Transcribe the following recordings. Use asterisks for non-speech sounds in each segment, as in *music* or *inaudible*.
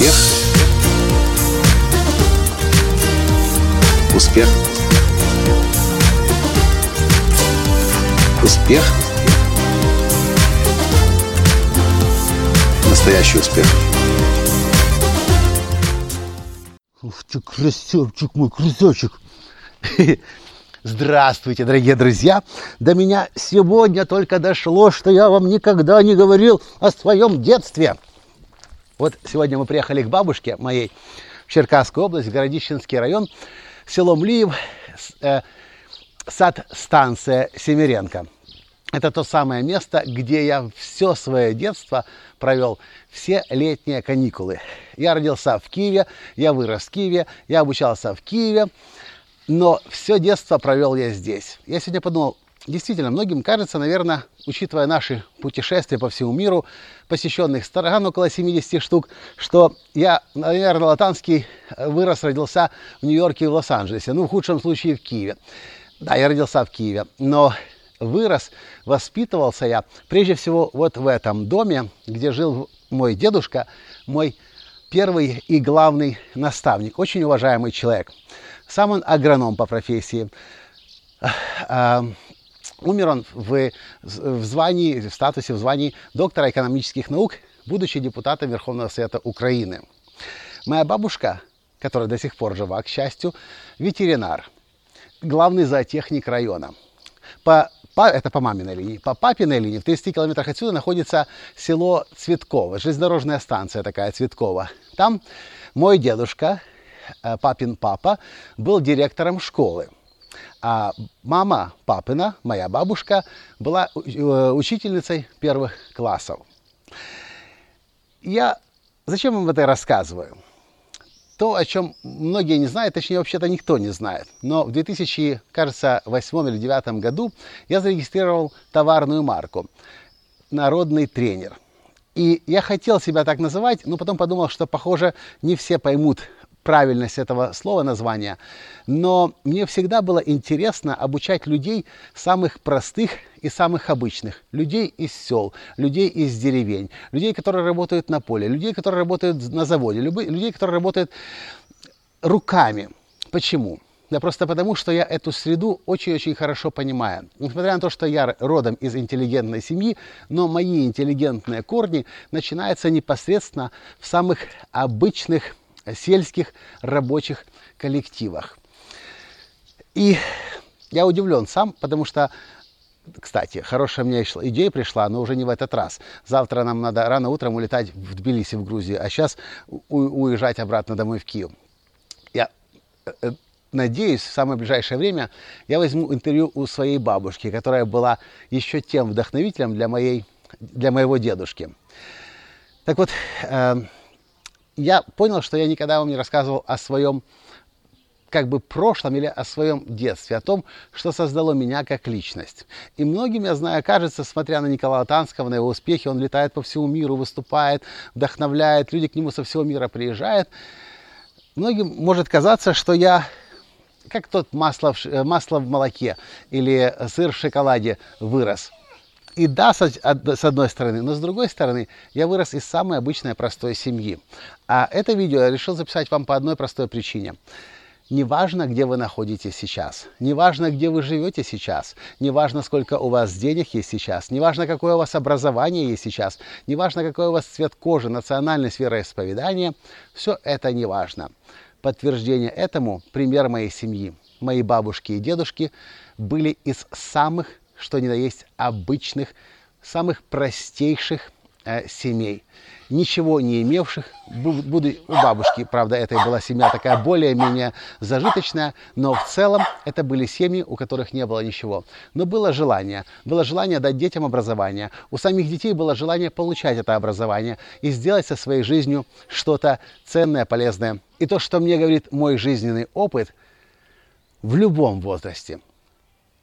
Успех. Успех. Успех. Настоящий успех. Ух ты, красавчик мой, красавчик. *laughs* Здравствуйте, дорогие друзья! До меня сегодня только дошло, что я вам никогда не говорил о своем детстве. Вот сегодня мы приехали к бабушке моей в Черкасскую область, в Городищенский район, село Млиев, э, сад-станция Семиренко. Это то самое место, где я все свое детство провел, все летние каникулы. Я родился в Киеве, я вырос в Киеве, я обучался в Киеве, но все детство провел я здесь. Я сегодня подумал, действительно, многим кажется, наверное, учитывая наши путешествия по всему миру, посещенных стран около 70 штук, что я, наверное, латанский вырос, родился в Нью-Йорке и в Лос-Анджелесе, ну, в худшем случае в Киеве. Да, я родился в Киеве, но вырос, воспитывался я прежде всего вот в этом доме, где жил мой дедушка, мой первый и главный наставник, очень уважаемый человек. Сам он агроном по профессии. Умер он в, в звании, в статусе, в звании доктора экономических наук, будучи депутатом Верховного Совета Украины. Моя бабушка, которая до сих пор жива, к счастью, ветеринар, главный зоотехник района. По, по, это по маминой линии. По папиной линии в 30 километрах отсюда находится село Цветково, железнодорожная станция такая Цветкова. Там мой дедушка, Э, папин папа был директором школы. А мама папина, моя бабушка, была э, учительницей первых классов. Я зачем вам это рассказываю? То, о чем многие не знают, точнее, вообще-то никто не знает. Но в 2000, кажется, восьмом или девятом году я зарегистрировал товарную марку «Народный тренер». И я хотел себя так называть, но потом подумал, что, похоже, не все поймут правильность этого слова названия, но мне всегда было интересно обучать людей самых простых и самых обычных, людей из сел, людей из деревень, людей, которые работают на поле, людей, которые работают на заводе, людей, которые работают руками. Почему? Да просто потому, что я эту среду очень-очень хорошо понимаю. Несмотря на то, что я родом из интеллигентной семьи, но мои интеллигентные корни начинаются непосредственно в самых обычных сельских рабочих коллективах. И я удивлен сам, потому что кстати, хорошая мне идея пришла, но уже не в этот раз. Завтра нам надо рано утром улетать в Тбилиси, в Грузию, а сейчас уезжать обратно домой в Киев. Я э, э, надеюсь, в самое ближайшее время я возьму интервью у своей бабушки, которая была еще тем вдохновителем для, моей, для моего дедушки. Так вот, э, я понял, что я никогда вам не рассказывал о своем как бы прошлом или о своем детстве, о том, что создало меня как личность. И многим, я знаю, кажется, смотря на Николая Танского, на его успехи, он летает по всему миру, выступает, вдохновляет, люди к нему со всего мира приезжают. Многим может казаться, что я как тот масло в, масло в молоке или сыр в шоколаде вырос – и да, с одной стороны, но с другой стороны, я вырос из самой обычной простой семьи. А это видео я решил записать вам по одной простой причине. Неважно, где вы находитесь сейчас, неважно, где вы живете сейчас, неважно, сколько у вас денег есть сейчас, неважно, какое у вас образование есть сейчас, неважно, какой у вас цвет кожи, национальность, вероисповедание, все это неважно. Подтверждение этому – пример моей семьи. Мои бабушки и дедушки были из самых что ни на есть обычных, самых простейших э, семей, ничего не имевших, буду у бабушки, правда, это была семья такая более-менее зажиточная, но в целом это были семьи, у которых не было ничего. Но было желание, было желание дать детям образование, у самих детей было желание получать это образование и сделать со своей жизнью что-то ценное, полезное. И то, что мне говорит мой жизненный опыт в любом возрасте –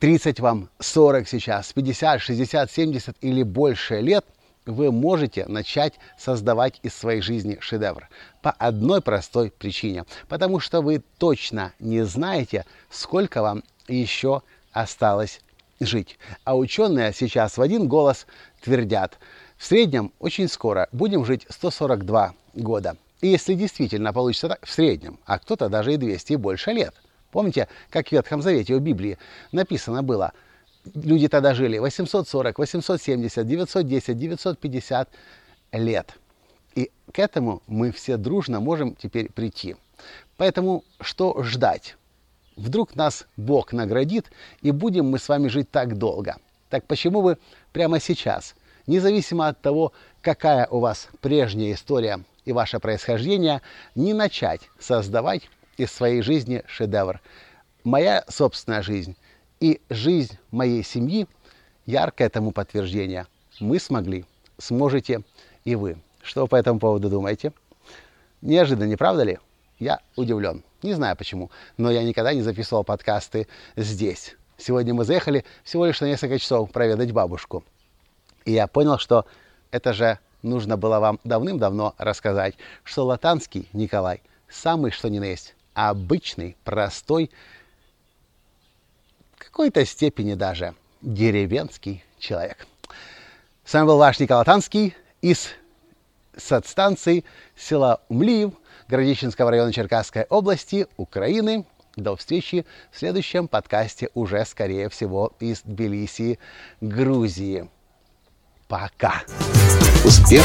30 вам, 40 сейчас, 50, 60, 70 или больше лет, вы можете начать создавать из своей жизни шедевр. По одной простой причине. Потому что вы точно не знаете, сколько вам еще осталось жить. А ученые сейчас в один голос твердят, в среднем очень скоро будем жить 142 года. И если действительно получится так, в среднем, а кто-то даже и 200 и больше лет. Помните, как в Ветхом Завете, в Библии написано было, люди тогда жили 840, 870, 910, 950 лет. И к этому мы все дружно можем теперь прийти. Поэтому что ждать? Вдруг нас Бог наградит, и будем мы с вами жить так долго. Так почему бы прямо сейчас, независимо от того, какая у вас прежняя история и ваше происхождение, не начать создавать из своей жизни шедевр? Моя собственная жизнь и жизнь моей семьи – яркое тому подтверждение. Мы смогли, сможете и вы. Что вы по этому поводу думаете? Неожиданно, не правда ли? Я удивлен. Не знаю почему, но я никогда не записывал подкасты здесь. Сегодня мы заехали всего лишь на несколько часов проведать бабушку. И я понял, что это же нужно было вам давным-давно рассказать, что Латанский Николай самый что ни на есть обычный, простой, в какой-то степени даже деревенский человек. С вами был ваш Николай Танский из садстанции села Умлиев Городищенского района Черкасской области, Украины. До встречи в следующем подкасте уже, скорее всего, из Тбилиси, Грузии. Пока! Успех!